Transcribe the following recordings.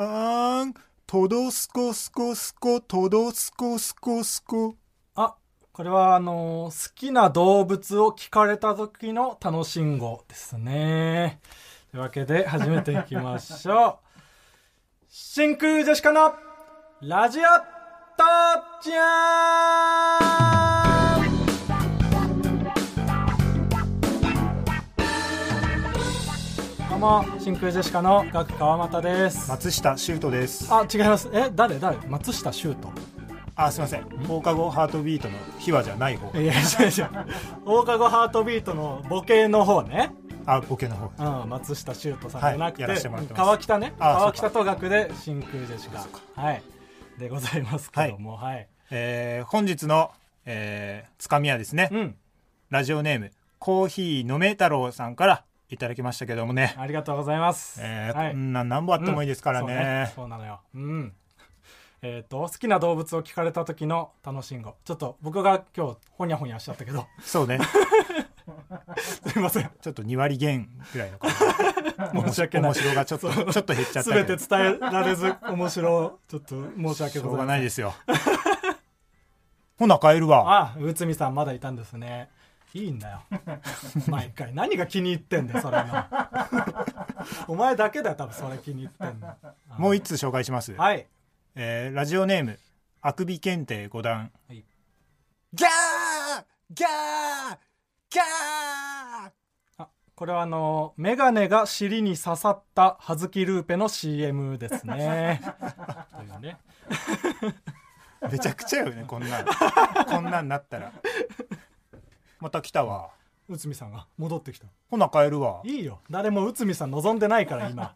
あーん、トドスコスコスコ、トドスコスコスコ。あ、これはあのー好きな動物を聞かれた時の楽しんごですね。というわけで始めていきましょう。真空ジェシカのラジオ父ちゃんうも、真空ジェシカのガク川又です。松下修斗です。あ、違います。え、誰誰？松下修斗。あ、すいません。放課後ハートビートの秘話じゃない方。いや、違う違う。放課後ハートビートのボケの方ね。あ、ボケの方。うん、松下修斗さんじゃなくて、はいて川北ね。あ川北と学で真空ジェシカ。はい。でございますけども、はい。えー、本日の、えー、つかみはですね、うん。ラジオネーム、コーヒー飲め太郎さんからいただきましたけどもね。ありがとうございます。えーはいこんなん何本あってもいいですからうんね。そう,、なのよ。うん。えっ、と、好きな動物を聞かれた時の楽しんご。ちょっと僕が今日、ほにゃほにゃしちゃったけど、そうね。すいません。ちょっと2割減ぐらいの感じ。申し訳ない面。白がちょっと、ちょっと減っちゃったすけど。べて伝えられず、面白、ちょっと申し訳しょうございません。がないですよ。ほな、帰るわ。あ、内海さんまだいたんですね。いいんだよ。毎回。何が気に入ってんだよ、それの。お前だけだよ、多分それ気に入ってんの。もう一通紹介します。はい。えーラジオネーム、あくび検定5段。はいギャーギャーギャーあ、これはあの、メガネが尻に刺さったはずきルーペの CM ですね。というね。めちゃくちゃよね、こんなん。こんなんなったら。また来たわ。内海さんが戻ってきた。ほな、帰るわ。いいよ。誰も内海さん望んでないから、今。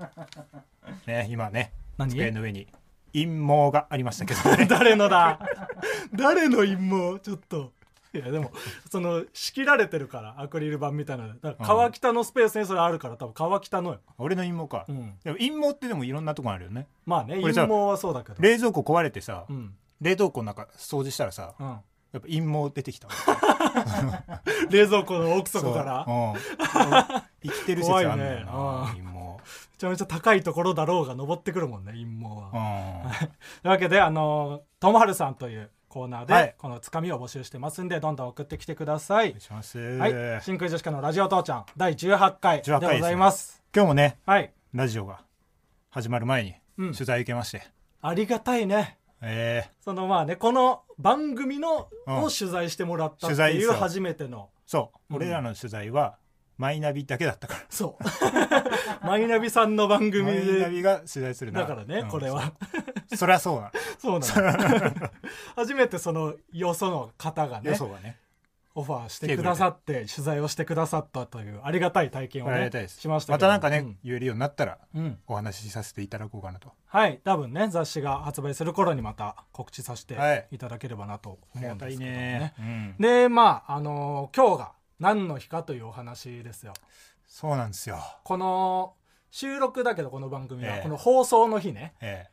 ね、今ね、何？机の上に陰謀がありましたけどね。誰のだ？誰の陰謀？ちょっと。いやでもその仕切られてるからアクリル板みたいなだから川北のスペースにそれあるから多分川北のよ、俺の陰謀か。うん、でも陰謀ってでもいろんなとこあるよね。まあね陰謀はそうだけど冷蔵庫壊れてさ、うん冷凍庫の中掃除したらさ、うん、やっぱ陰謀出てきたわ。冷蔵庫の奥底から。そう。うん。生きてる説あんだよな、うん陰謀。めちゃめちゃ高いところだろうが登ってくるもんね陰謀は、うん。というわけであのともはるさんというコーナーで、はい。このつかみを募集してますんでどんどん送ってきてください。お願いします。はい。真空ジェシカのラジオ父ちゃん第18回で18回ございます。今日もね、はい。ラジオが始まる前にうん。取材受けまして、ありがたいねえ。そのまあねこの番組のうんを取材してもらったっていう初めての。ーそう、うん。俺らの取材はマイナビだけだったから。そう。マイナビさんの番組マイナでビが取材するな。だからね、うん。これは。そそりゃそうな。そうなの。初めてそのよその方がね。予想がね。オファーしてくださって取材をしてくださったというありがたい体験をね。しましたまたなんかね、うん。言えるようになったらうん。お話しさせていただこうかなと。はい多分ね雑誌が発売する頃にまた告知させはい。ていただければなと思うんですけどもね。ね。うん。でまああのー今日が何の日かというお話ですよ。そうなんですよ。この収録だけどこの番組はええ。この放送の日ね。ええ。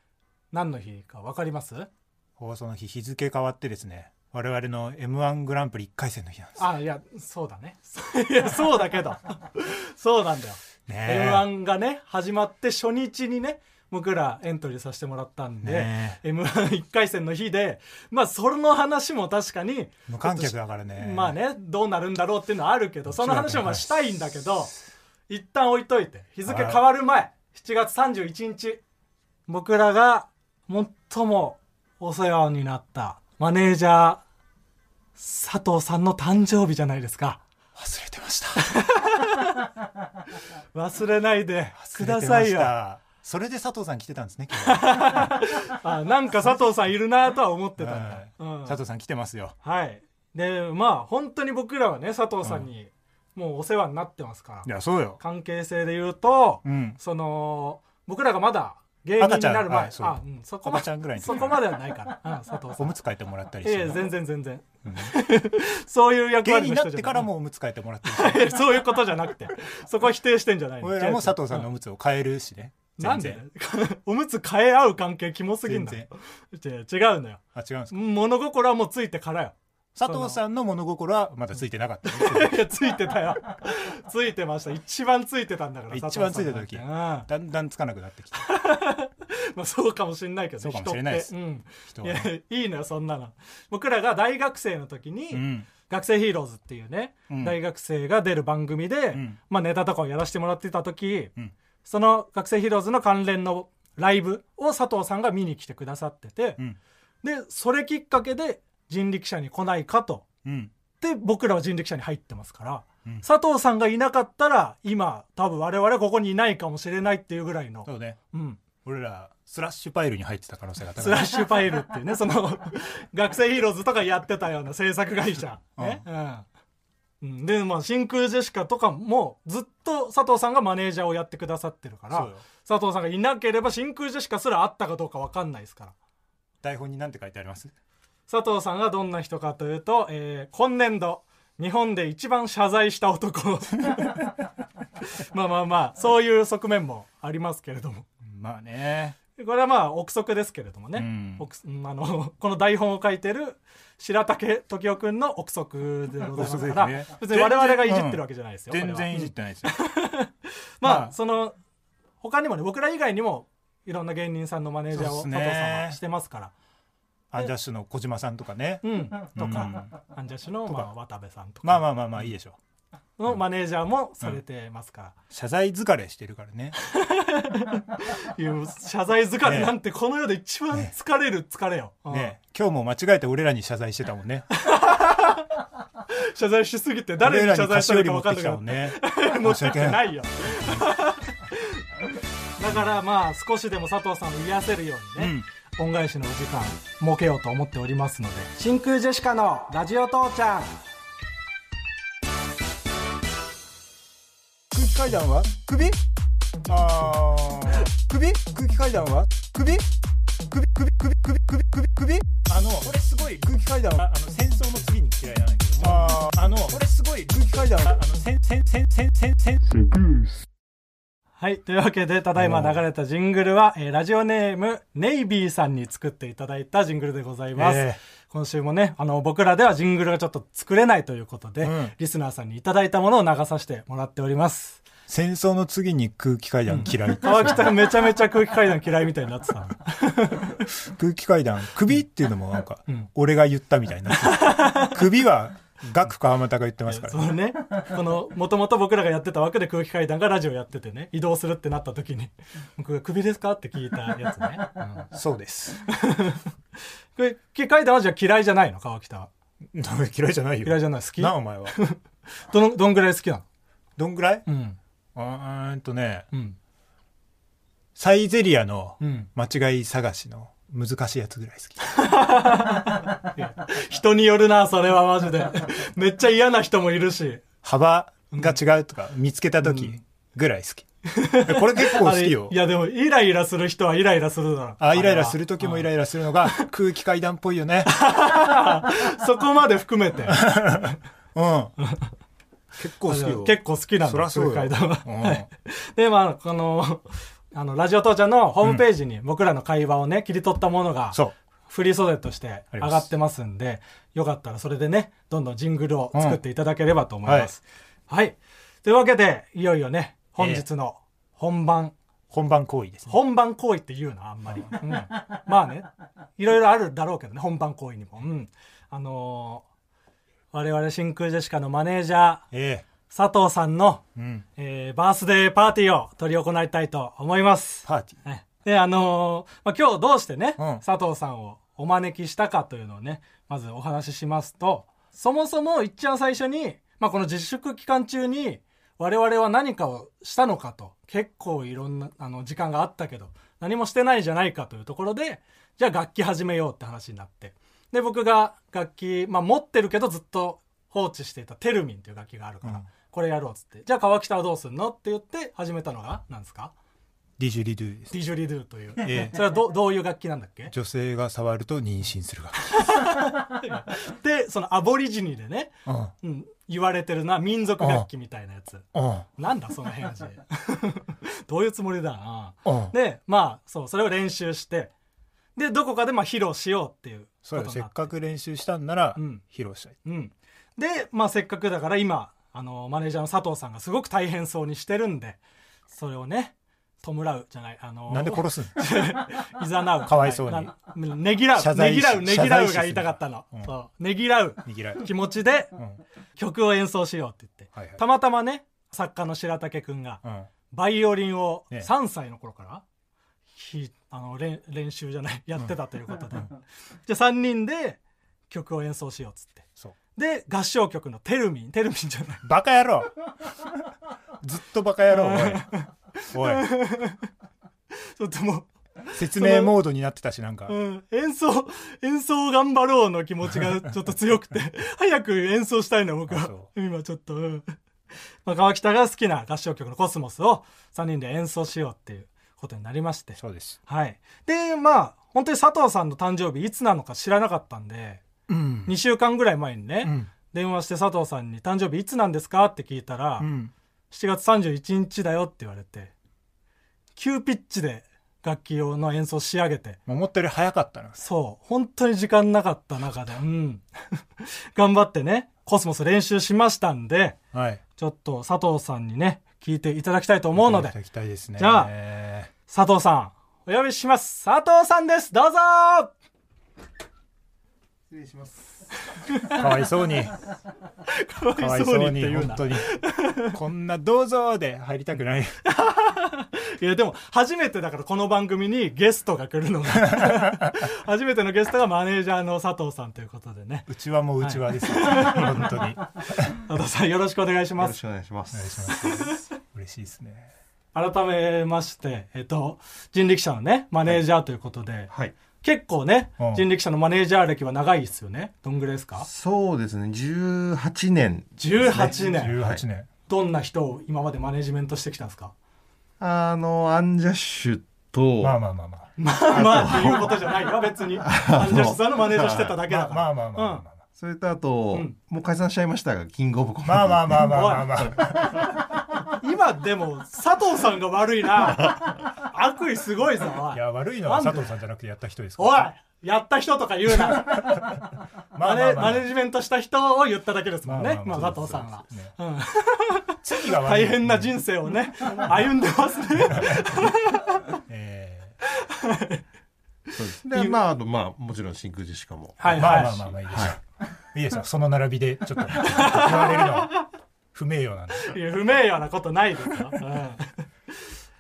何の日か分かります？放送の日日付変わってですね、我々の M1 グランプリ1回戦の日なんです。あいやそうだね。いやそうだけど。そうなんだよ、ねえ。m 1がね始まって初日にね僕らエントリーさせてもらったんで、ね m 1 1回戦の日でまあその話も確かに無観客だからね。まあねどうなるんだろうっていうのはあるけどその話もまあしたいんだけど一旦置いといて日付変わる前7月31日僕らが最もお世話になったマネージャー佐藤さんの誕生日じゃないですか忘れてました。忘れないでくださいよ。それで佐藤さん来てたんですね、今日は。あなんか佐藤さんいるなとは思ってたんうん佐藤さん来てますよ。はいでまあ本当に僕らはね佐藤さんにもうお世話になってますから、いや、そうよ。関係性で言うと、うん。その僕らがまだ芸人になる前。赤ちゃん。はいあ、うん、そこま赤ちゃんぐらいの時。そこまではないから、うん、佐藤さん。おむつ替えてもらったりして。いやいや全然全然。う んそういう役芸人になってからもおむつ替えてもらってるし。そういうことじゃなくて。そこは否定してんじゃないの。俺らも佐藤さんのおむつを変えるしね。なん全で然。おむつ変え合う関係キモすぎんだよ。違う違うのよ。あ、違うんですか？物心はもうついてからよ佐藤さんの物心はまだついてなかった。ね。いやついてたよ。ついてました。一番ついてたんだから一番ついてた時。うん。だんだんつかなくなってきて。ま まあそうかもしれないけどそうかもしれないです。うん、いはね。やいいのよそんなの。僕らが大学生の時に、うん。学生ヒーローズっていうね、うん。大学生が出る番組で、ん。まあ、ネタとかをやらせてもらってた時、うん。その学生ヒーローズの関連のライブを佐藤さんが見に来てくださってて、うん。でそれきっかけで人力車に来ないかと。うん。で僕らは人力車に入ってますから、うん。佐藤さんがいなかったら今多分我々ここにいないかもしれないっていうぐらいの。そうね。うん、俺らスラッシュパイルに入ってた可能性が高い。スラッシュファイルっていうねその 学生ヒーローズとかやってたような制作会社、ね。うん。うん、でまあ真空ジェシカとかもずっと佐藤さんがマネージャーをやってくださってるから佐藤さんがいなければ真空ジェシカすらあったかどうか分かんないですから。台本に何て書いてあります？佐藤さんがどんな人かというと、えー今年度日本で一番謝罪した男。まあまあまあそういう側面もありますけれども。まあね。これはまあ憶測ですけれどもね、うん。あの この台本を書いてる白竹時生くんの憶測でございますからね。別に我々がいじってるわけじゃないですよ、全然いじってないですよ。まあ、まあ。その他にもね僕ら以外にもいろんな芸人さんのマネージャーを佐藤さんはしてますからアンジャッシュの小島さんとかね。うん。とうん。か、アンジャッシュの、とか。まあ、渡部さんとか。まあまあまあまあいいでしょう。のマネージャーもされてますか。ら、謝罪疲れしてるからね。いう謝罪疲れなんてこの世で一番疲れる。疲れよ、うん。ね今日も間違えて俺らに謝罪してたもんね。謝罪しすぎて誰に謝罪したのか分かんなくなっ俺らね申し訳ない いよ。だからまあ少しでも佐藤さんを癒せるようにね、恩返しのお時間設けようと思っておりますので真空ジェシカのラジオ父ちゃん。空気階段は？首？あー。首？空気階段は？首？首？首？首？首？首？首？首？あのこれすごい空気階段は？あの戦争の次に嫌いなんだけどあー。あのこれすごい空気階段はあの戦戦戦戦戦戦はい。というわけで、ただいま流れたジングルは、えーラジオネーム、ネイビーさんに作っていただいたジングルでございます。え今週もね、あの、僕らではジングルがちょっと作れないということで、うんリスナーさんにいただいたものを流させてもらっております。戦争の次に空気階段嫌い川北がめちゃめちゃ空気階段嫌いみたいになってたの。空気階段首っていうのもなんかん俺が言ったみたいになってる首はガク川又が言ってますから。そのね、この、もともと僕らがやってた枠で空気階段がラジオやっててね、移動するってなった時に、僕が首ですかって聞いたやつね。うん。そうです。空気階段はじゃあ嫌いじゃないの？川北は。嫌いじゃないよ。嫌いじゃない。好き？なお前は。どの、どんぐらい好きなの？どんぐらい？うん。うーんとね。うん。サイゼリアのうん。間違い探しの難しいやつぐらい好き。人によるな、それはマジで。めっちゃ嫌な人もいるし。幅が違うとか見つけた時ぐらい好き、これ結構好きよ。いや、でも、イライラする人はイライラするだろ。あイライラする時もイライラするのが空気階段っぽいよね。そこまで含めて。うん。結構好きよ。結構好きなんだ、空気階段は。うん。はいで、まあ、この、あの、ラジオ父ちゃんのホームページに僕らの会話をね、切り取ったものが、そうフリー袖として上がってますんで、よかったらそれでね、どんどんジングルを作っていただければと思います。はい。というわけで、いよいよね、本日の本番、本番行為ですね本番行為って言うのあんまり。うん、まあね、いろいろあるだろうけどね、本番行為にも。うん。あのー我々真空ジェシカのマネージャー、え佐藤さんの、えうん。えーバースデーパーティーを執り行いたいと思います。パーティー。ねで、あのーまあ、今日どうしてね、うん。佐藤さんをお招きしたかというのをね、まずお話ししますと、そもそもいっちゃん最初に、まあ、この自粛期間中に、我々は何かをしたのかと、結構いろんな、あの、時間があったけど、何もしてないじゃないかというところで、じゃあ楽器始めようって話になって。で、僕が楽器、まあ、持ってるけどずっと放置していたテルミンという楽器があるから、うんこれやろうっつって。じゃあ川北はどうすんのって言って始めたのが、何ですか？ディジュリドゥです。ディジュリドゥという。ええ。それはどどういう楽器なんだっけ？女性が触ると妊娠する で、そのアボリジニでね、がうん、言われてるな、民族楽器みたいなやつ。うん。うん。なんだその返事。どういうつもりだな。うん。で、まあ、そう、それを練習して、で、どこかでまあ披露しようっていうそうよせっことになって。かく練習したんならうん。披露したい。うん。で、まあせっかくだから今、あの、マネージャーの佐藤さんがすごく大変そうにしてるんで、それをね、弔うじゃないあのなんで殺すん いざなう。かわいそうに。なねぎらう。ねぎらうねぎらうが言いたかったの、うん。そう。ねぎらう。気持ちでうん。曲を演奏しようって言って、たまたまね作家の白竹くんがうん。バイオリンをね3歳の頃から、ひあの練練習じゃないやってたということで、じゃあ3人で曲を演奏しようっつってで合唱曲の「テルミン」テルミンじゃない。バカ野郎。ずっとバカ野郎おい。おい。ちょっとも説明モードになってたしなんか。う、うん、演奏演奏頑張ろうの気持ちがちょっと強くて。早く演奏したいの僕は。今ちょっと、うん。まあ、川北が好きな合唱曲の「コスモス」を3人で演奏しようっていうことになりまして。そうです。はい。でまあ本当に佐藤さんの誕生日いつなのか知らなかったんでうん。2週間ぐらい前にね、うん。電話して佐藤さんに「誕生日いつなんですか?」って聞いたら、うん。7月31日だよって言われて急ピッチで楽器用の演奏仕上げて。思ったより早かったな。そう。本当に時間なかった中でうん。頑張ってねコスモス練習しましたんではい。ちょっと佐藤さんにね聞いていただきたいと思うので。いただきたいですね。じゃあ佐藤さんお呼びします。佐藤さんです。どうぞ失礼します。かわいそうに。かかわいそうに本当に。こんな「どうぞ」で入りたくない。いやでも初めてだからこの番組にゲストが来るのが。初めてのゲストがマネージャーの佐藤さんということでね。うちわもうちわですよ、本当に。お願佐藤さんよろしくお願いしよます。ろしくお願いしまいしす。ます。嬉しいですね。改めましてえっと人力車のねマネージャーということで、はい。結構ねうん。人力車のマネージャー歴は長いですよね。どんぐらいですか？そうですね。18年。18年、18年、どんな人を今までマネジメントしてきたんですか？あの、アンジャッシュと、まあまあまあまあ。まあまあっていうことじゃないよ別に。アンジャッシュさんのマネージャーしてただけだから。まあまあまあまあまあまあそれとあと、うん。もう解散しちゃいましたが、キングオブコント。まあまあまあまあまあまあ 今でも佐藤さんが悪いな。悪意すごいぞおい。いや悪いのは佐藤さんじゃなくてやった人ですかおいらやった人とか言うな。まあマネマネジメントした人を言っただけですもんね、まあ佐藤さんは、ね。うん、大変な人生をね歩んでますね。えそうです。で、まあ、あと、まあ、もちろん真空ジェシカも。ーはいはい、まあまあまあまあいいですよ、いいですよ。その並びでちょっと言われるのは不名誉なんでいや不名誉なことないですよ、うん。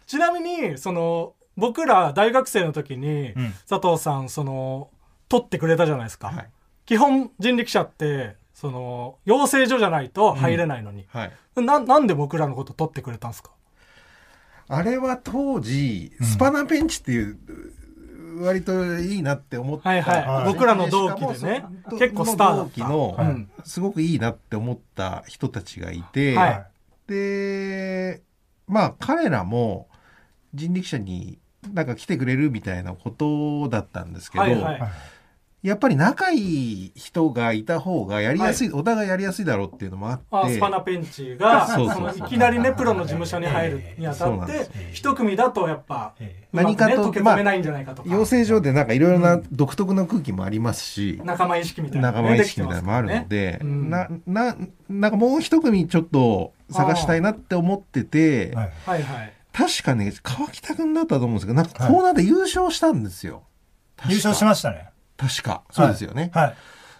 ちなみにその僕ら大学生の時に、うん。佐藤さんその取ってくれたじゃないですか、はい。基本人力車ってその養成所じゃないと入れないのに、はい。ななんで僕らのこと取ってくれたんですか？あれは当時、スパナペンチっていう、割といいなって思った。はいはい。はい。僕らの同期でね。結構スター同期の、うんすごくいいなって思った人たちがいて、はい。で、まあ彼らも人力車になんか来てくれるみたいなことだったんですけど、はいはいはいやっぱり仲いい人がいた方がやりやすい、お互いやりやすいだろうっていうのもあって、あスパナペンチがそのいきなりねプロの事務所に入るにあたって一組だとやっぱね何かと溶け込めないんじゃないかとか、養成所でなんかいろいろな独特な空気もありますし、仲間意識みたいな仲のね間意識みたいなのもあるので、できてますな、な、なんかもう一組ちょっと探したいなって思ってて、ー。はい。はいはい。確かね、川北くんだったと思うんですけど、なんかコーナーで優勝したんですよ。優勝しましたね確か。そうですよね。はい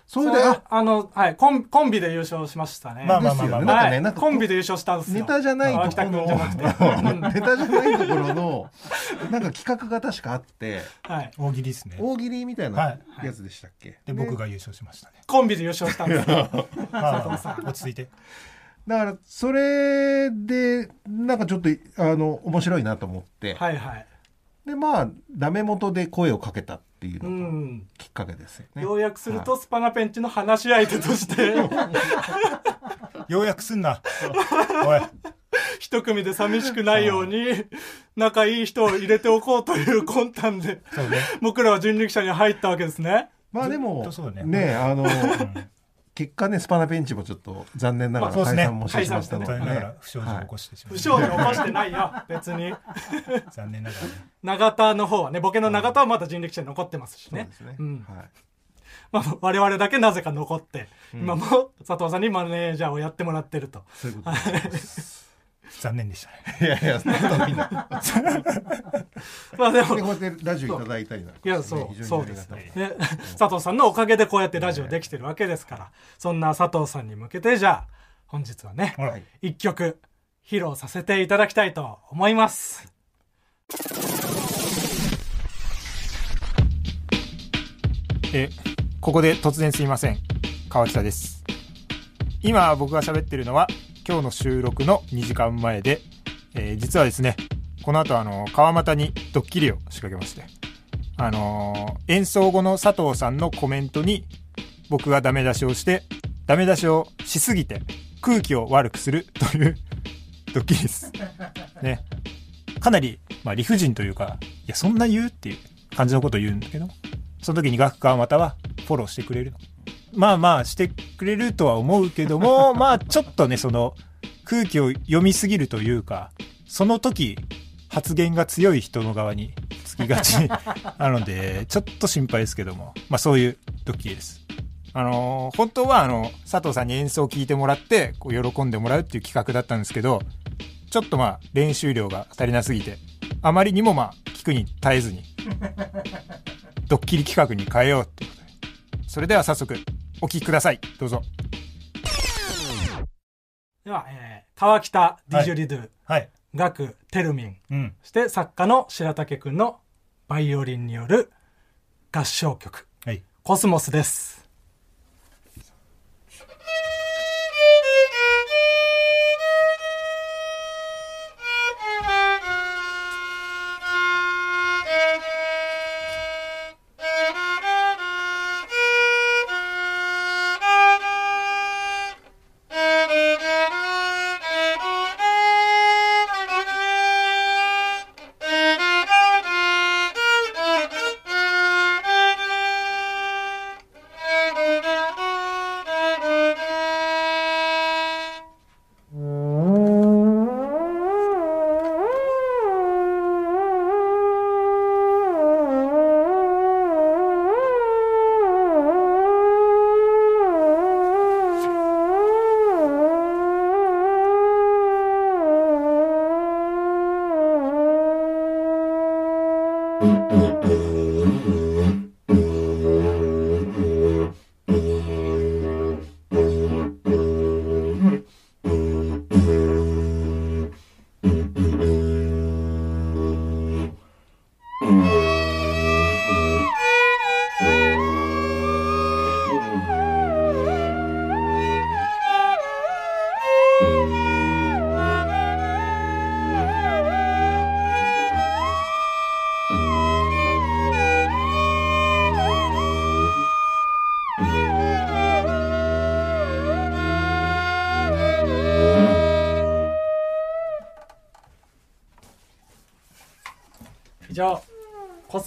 それで、あ、あの、はい、コンコンビで優勝しましたね。まあまあまあまあですよねなんかはいねなんかコンビで優勝したんですよ。ネタじゃないところ君じゃなくて。の、ネタじゃないところの、なんか企画が確かあって、はい。大喜利ですね大喜利みたいはないやつでしたっけ、で僕が優勝しましたねコンビで優勝したんですよ。佐藤さん落ち着いてだから、それで、なんかちょっと、あの、面白いなと思って、はいはい。で、まあ、ダメ元で声をかけたっていううのがん。きっかけですよね。要約すると、スパナペンチの話し相手として、ようやくすんな。おい。一組で寂しくないように、仲いい人を入れておこうという魂胆で、僕らは人力車に入ったわけですね。まあでもね。ねあの結果ねスパナペンチもちょっと残念ながら解散もしてしまったので、残念ながらね、不祥事を起こしてしま不う、祥事起こしてないよ、別に。残念ながらね。永田の方はね、ボケの永田はまだ人力車に残ってますしね。そうで。すね、うん。はい。まあ、我々だけなぜか残って、今も佐藤さんにマネージャーをやってもらってると。そういうことです 残念でしたね。いやいやそんなことないんだまあでもでこうやってラジオいただいたりなんかいや、そう、そうですにありがたい。ね。佐藤さんのおかげでこうやってラジオできてるわけですから、そんな佐藤さんに向けて、じゃあ、本日はねはい。一曲、披露させていただきたいと思います。えここで突然すいません。川北です。今僕が喋ってるのは今日の収録の2時間前で、えー実はですねこの後あの川又にドッキリを仕掛けましてあのー演奏後の佐藤さんのコメントに僕がダメ出しをしてダメ出しをしすぎて空気を悪くする というドッキリです。ね。かなり、まあ、理不尽というかいやそんな言う？っていう感じのことを言うんだけどその時に学科またはフォローしてくれるの。まあまあしてくれるとは思うけども、まあちょっとね、その空気を読みすぎるというか、その時発言が強い人の側につきがち なので、ちょっと心配ですけども、まあそういうドッキリです。あのー本当はあの、佐藤さんに演奏を聞いてもらって、こう喜んでもらうっていう企画だったんですけど、ちょっとまあ練習量が足りなすぎて、あまりにもまあ聞くに耐えずに、ドッキリ企画に変えようってことで。それでは早速、お聞きください。どうぞ。では、えー川北ディジュリドゥ、はい。ガクテルミン、うん。そして作家の白竹くんのバイオリンによる合唱曲、はい。コスモスです。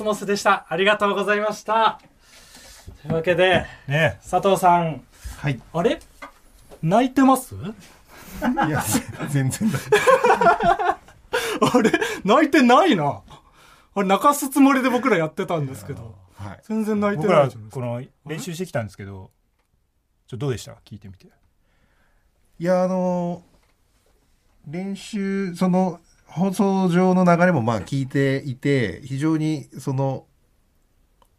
スモスでした。ありがとうございました。というわけで、ね佐藤さん、はいあれ？泣いてます？いや全然だあれ？泣いてないな。あれ泣かすつもりで僕らやってたんですけど、はい全然泣いてないじゃないですか。この練習してきたんですけど、ちょどうでした？聞いてみて。いやあの練習その放送上の流れもまあ聞いていて非常にその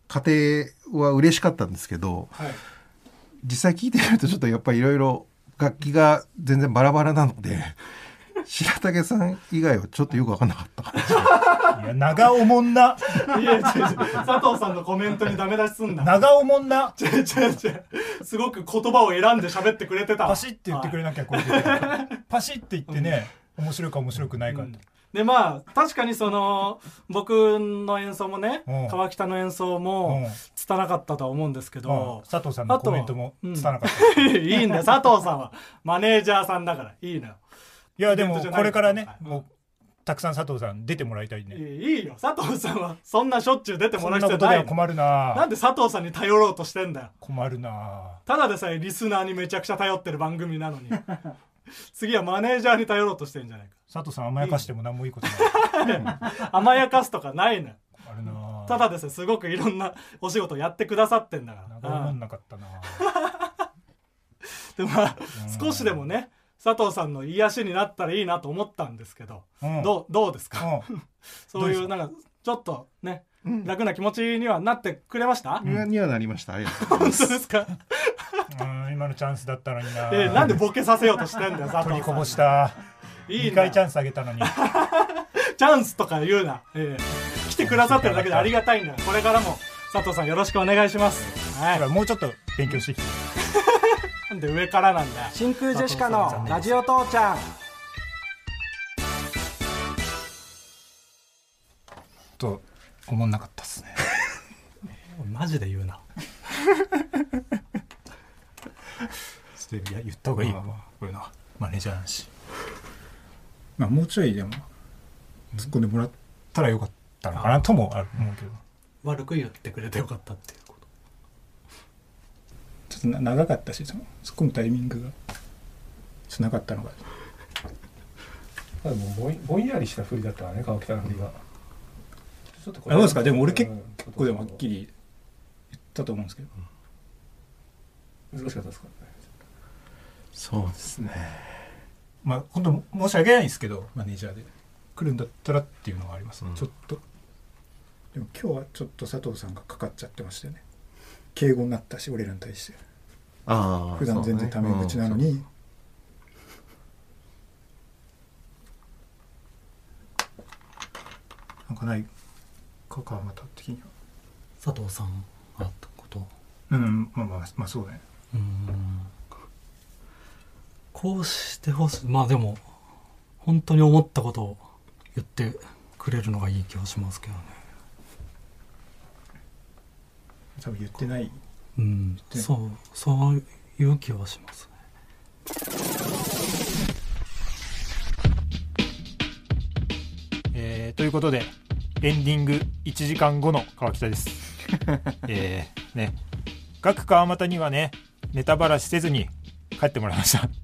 過程は嬉しかったんですけどはい。実際聞いてみるとちょっとやっぱりいろいろ楽器が全然バラバラなので 白竹さん以外はちょっとよく分かんなかったかないや、長おもんな。いや、違う違う。佐藤さんのコメントにダメ出しすんな。長おもんな。違う違う違う。すごく言葉を選んで喋ってくれてた。パシって言ってくれなきゃこれ パシって言ってね、面白いか面白くないかって。でまあ確かにその 僕の演奏もねうん。川北の演奏うん。も拙かったとは思うんですけうん。ど、佐藤さんのコメントも伝わなかった。いいんだよ佐藤さんはマネージャーさんだからいいのよいや、でもこれからね、はい。もう、たくさん佐藤さん出てもらいたいいね。いいいよ。佐藤さんはそんなしょっちゅう出てもらうなことでは必要ないの困るな。なんで佐藤さんに頼ろうとしてんだよ。困るな。ただでさえリスナーにめちゃくちゃ頼ってる番組なのに 次はマネージャーに頼ろうとしてんじゃない佐藤さん甘やかしても何もいいことない。か 甘やかすとかないのよ。困るなただでさえすごくいろんなお仕事やってくださってんだから。長んんなかったな。でまあうん。少しでもね佐藤さんの癒しになったらいいなと思ったんですけど、うん。どうどうですか、うん。そういうなんかちょっとね、楽な気持ちにはなってくれました、にはにはなりました。ありがとうござい本ます。当ですか、うん今のチャンスだったのにな、えーなんでボケさせようとしてんだよ佐取りこぼ藤さんした。2いいな。回チャンスあげたのに。チャンスとか言うな、えー来てくださってるだけでありがたいんだ。これからも佐藤さんよろしくお願いします。はい。もうちょっと勉強してきて。なんで上からなんだよ。真空ジェシカのラジオ父ちゃん。と思んなかったっすね。マジで言うなといや言った方がいいわこういうのは。マネージャーなんし。まあもうちょいでも突っ込んでもらったらよかったのかなともある思うけど。悪く言ってくれてよかったっていうこと。ちょっとな長かったしその突っ込むタイミングが。ちょっとなかったのがでもぼんぼんやりした振りだったわね川北の振りがちょっとこあどうですか。でも俺結うん構でもはっきり言ったと思うんですけど。難しかったですか？そうですね。まあ本当申し訳ないんですけどマネージャーで来るんだったらっていうのはあります、うん。ちょっと。でも今日はちょっと佐藤さんがかかっちゃってましたよね。敬語になったし俺らに対して。ああ普段全然タメ口なのに、なんかないか川又的には。佐藤さんがってこと。うんまあまあまあそうね。うーんこうしてほしい。まあでも本当に思ったことを言ってくれるのがいい気はしますけどね。多分言ってない。うん。てそうそういう気はしますね。えーということでエンディング1時間後の川北です。えー、ね。各川又にはねネタばらしせずに帰ってもらいました、ね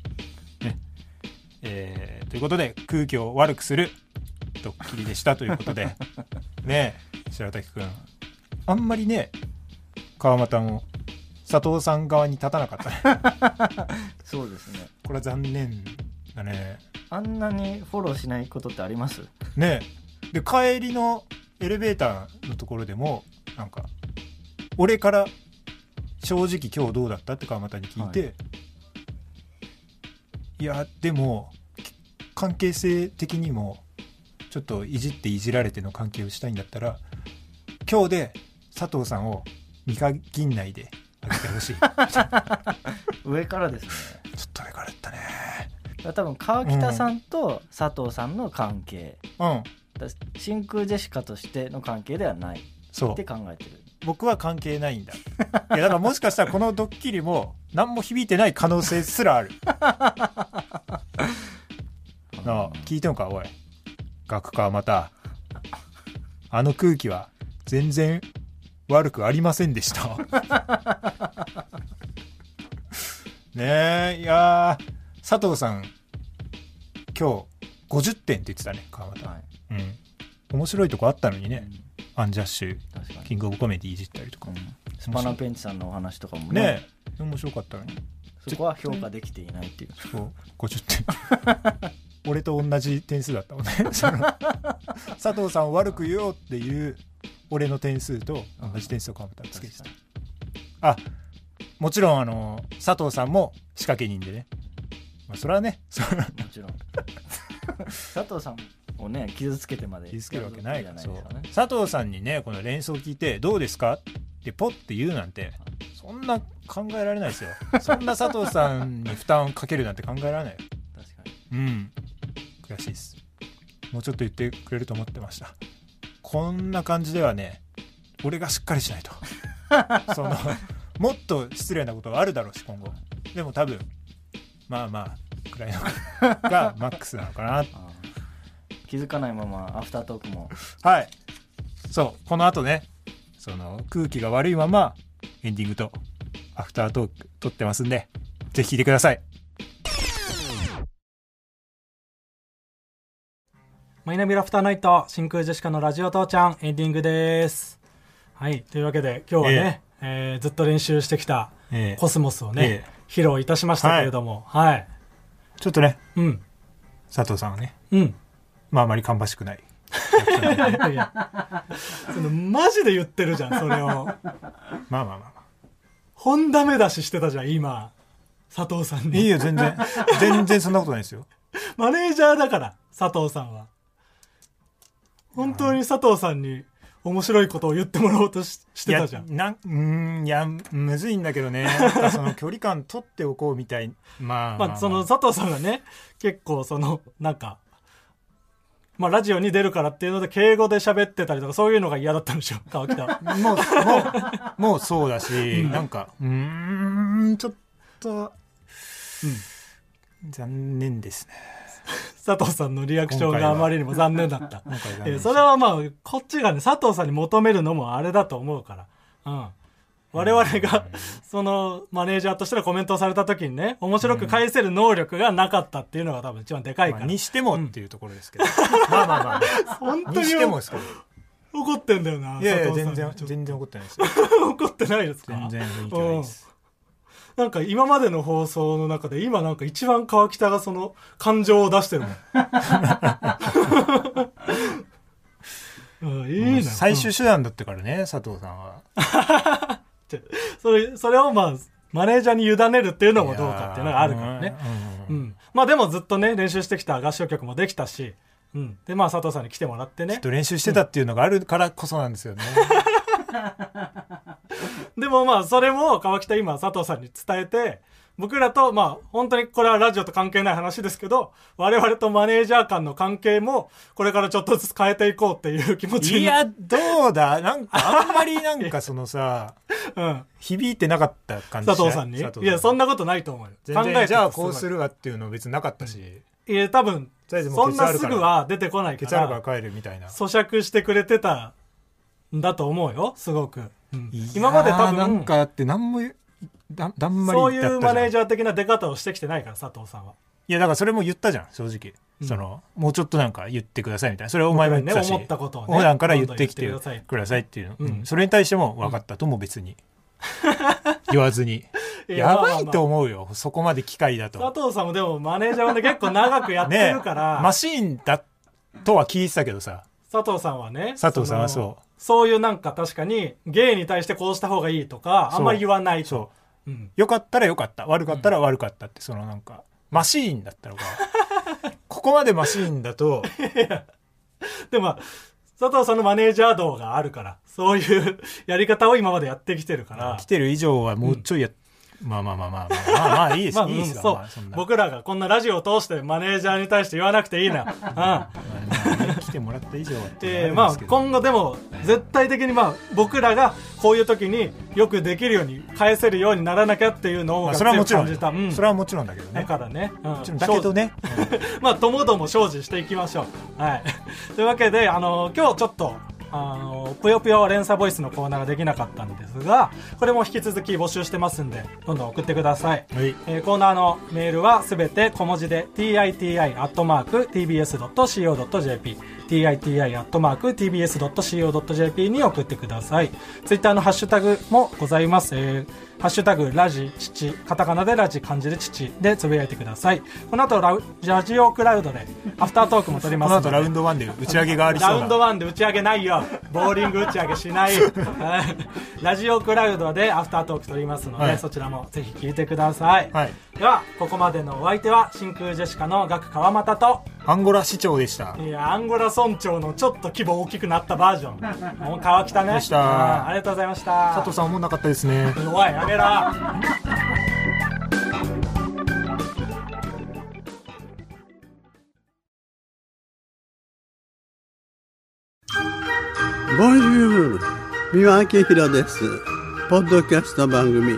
えーということで空気を悪くするドッキリでしたということで。ね白滝君あんまりね川又も佐藤さん側に立たなかったね。そうですね。これは残念だね。あんなにフォローしないことってあります？ねで帰りのエレベーターのところでもなんか俺から正直今日どうだった？って川又に聞いて、い、やでも関係性的にもちょっといじっていじられての関係をしたいんだったら今日で佐藤さんを見限んないであげてほしい。ちょっ上からですね。と上からやったね。多分川北さんと佐藤さんの関係、うん。だ真空ジェシカとしての関係ではないって考えてる僕は関係ないんだ。いやだからもしかしたらこのドッキリも何も響いてない可能性すらある。なあ聞いてもかおい。学科はまた。あの空気は全然悪くありませんでした。ねえいやー佐藤さん今日50点って言ってたね川端、はい、うん。面白いとこあったのにね。うん、アンジャッシュキングオブコメディいじったりとか。うん。スパナペンチさんのお話とかもね。ねえ。面白かったのに。そこは評価できていないっていう。そう。50点 俺と同じ点数だったもんね。佐藤さんを悪く言おうっていう俺の点数と同じ点数を川端つけてた。確かあもちろんあの佐藤さんも仕掛け人でね、まあ、それはねそれはにもちろん。佐藤さんをね傷つけてまで傷つけるわけないやからそうるわけじゃないです佐藤さんにねこの連想聞いてどうですか？ってポッて言うなんてそんな考えられないですよ。そんな佐藤さんに負担をかけるなんて考えられない確かに。うん。悔しいです。もうちょっと言ってくれると思ってました。こんな感じではね俺がしっかりしないと。そのもっと失礼なことがあるだろうし今後。でも多分まあまあくらいのがマックスなのかなあー気づかないままアフタートークも。はい。そうこの後ねその空気が悪いままエンディングとアフタートーク撮ってますんでぜひ聞いてください。マイナビラフターナイト真空ジェシカのラジオ父ちゃんエンディングです。はいというわけで今日はね、えーずっと練習してきたえコスモスをね、え披露いたしましたけれども、はい。ちょっとねうん。佐藤さんはねうんまああまり芳しくない。いや。いやそのマジで言ってるじゃんそれを。まあまあまあまあ。本ダメ出ししてたじゃん今。佐藤さんに。いいよ全然。全然そんなことないですよ。マネージャーだから佐藤さんは。本当に佐藤さんに面白いことを言ってもらおうとししてたじゃん。いやなんうーんいやむずいんだけどね。なんかその距離感取っておこうみたい。まあ。まあ、その佐藤さんがね結構そのなんかまあラジオに出るからっていうので敬語で喋ってたりとかそういうのが嫌だったんでしょ 川北は。もうもうもうそうだし、なんかうーんちょっと、残念ですね。佐藤さんのリアクションがあまりにも残念だった。えーそれはまあこっちがね佐藤さんに求めるのもあれだと思うから。うん我々が そのマネージャーとしてのコメントをされた時にね面白く返せる能力がなかったっていうのが多分一番でかいから、まあにしてもっていうところですけど、まあまあまあ本当ににしてもですけど。怒ってんだよないやいや 全然全然怒ってないですよ。怒ってないですか？全然雰囲気ないです。なんか今までの放送の中で今なんか一番川北がその感情を出してるもん。うん、いいな。最終手段だったからね佐藤さんはうんそれ、それをまあ、マネージャーに委ねるっていうのもどうかっていうのがあるからね。ううんん。まあでもずっとね、練習してきた合唱曲もできたし、うん。で、まあ佐藤さんに来てもらってねちょっ。と練習してたっていうのがあるからこそなんですよね、でもまあそれも川北今佐藤さんに伝えて僕らとまあ本当にこれはラジオと関係ない話ですけど我々とマネージャー間の関係もこれからちょっとずつ変えていこうっていう気持ちに。いやどうだ？なんかあんまりなんかそのさ うん、響いてなかった感じ佐藤さんに？いやそんなことないと思うよ。全考えじゃあこうするわっていうの別になかったし、いや多分そうなすぐは出てこないかケツあるからら帰るみたいな。咀嚼してくれてたんだと思うよすごく、うん。今まで多いやーなん分かだって何もだだんまりそういうマネージジャー的な出方をしてきてないから佐藤さんは。いやだからそれも言ったじゃん正直、うん。そのもうちょっ言って言ってくださいみたいな。それはお前も言ってたし、ね思ったことをね普段から言ってきてくださいっていうの、うん。うんそれに対しても分かったとも別に。言わずに。いやばいまあまあまあ。と思うよそこまで機械だと。佐藤さんもでもマネージャーで結構長くやってねるから、マシーンだとは聞いてたけどさ。佐藤さんはね佐藤さんはのそうそういうなんか確かにゲイに対してこうした方がいいとかあんまり言わないと。そう。うん、よかったらよかった。悪かったら悪かったってそのなんかマシーンだったのか ここまでマシーンだと。でもまあ佐藤さんのマネージャー道があるからそういう やり方を今までやってきてるから。来てる以上はもうちょいや、まあまあまあまあまあまあまあいいです、まあ、いいですよ、まあそんな。僕らがこんなラジオを通してマネージャーに対して言わなくていいな、うん来てもらった以上はえーまあ今後でも絶対的にまあ僕らがこういう時によくできるように返せるようにならなきゃっていうのをまあそれはもちろん、強く感じた、うん。それはもちろんだけどね。だからね、うん。もちろんだけどね、まあ、ともども精進していきましょう。はい。というわけで、あの、今日ちょっと、あの、ぷよぷよ連鎖ボイスのコーナーができなかったんですが、これも引き続き募集してますんで、どんどん送ってください。はいえーコーナーのメールはすべて小文字で titi.tbs.co.jp titi.tbs.co.jp に送ってください。ツイッターのハッシュタグもございます。えーハッシュタグラジ父、カタカナでラジ漢字で父でつぶやいてください。この後ラウラジオクラウドでアフタートークも 撮りますのでこの後ラウンドワンで打ち上げがありそうなラウンドワンで打ち上げないよ。ボーリング打ち上げしない。はいラジオクラウドでアフタートーク取りますので、はいそちらもぜひ聞いてください。はいでは、ここまでのお相手は真空ジェシカのガク川又と、アンゴラ市長でしたいや、アンゴラ村長のちょっと規模大きくなったバージョン。もう川北ね。でしたうんありがとうございました。佐藤さんおもんなかったですねおい、やめろ。Bonjour! 三輪明宏です。ポッドキャスト番組、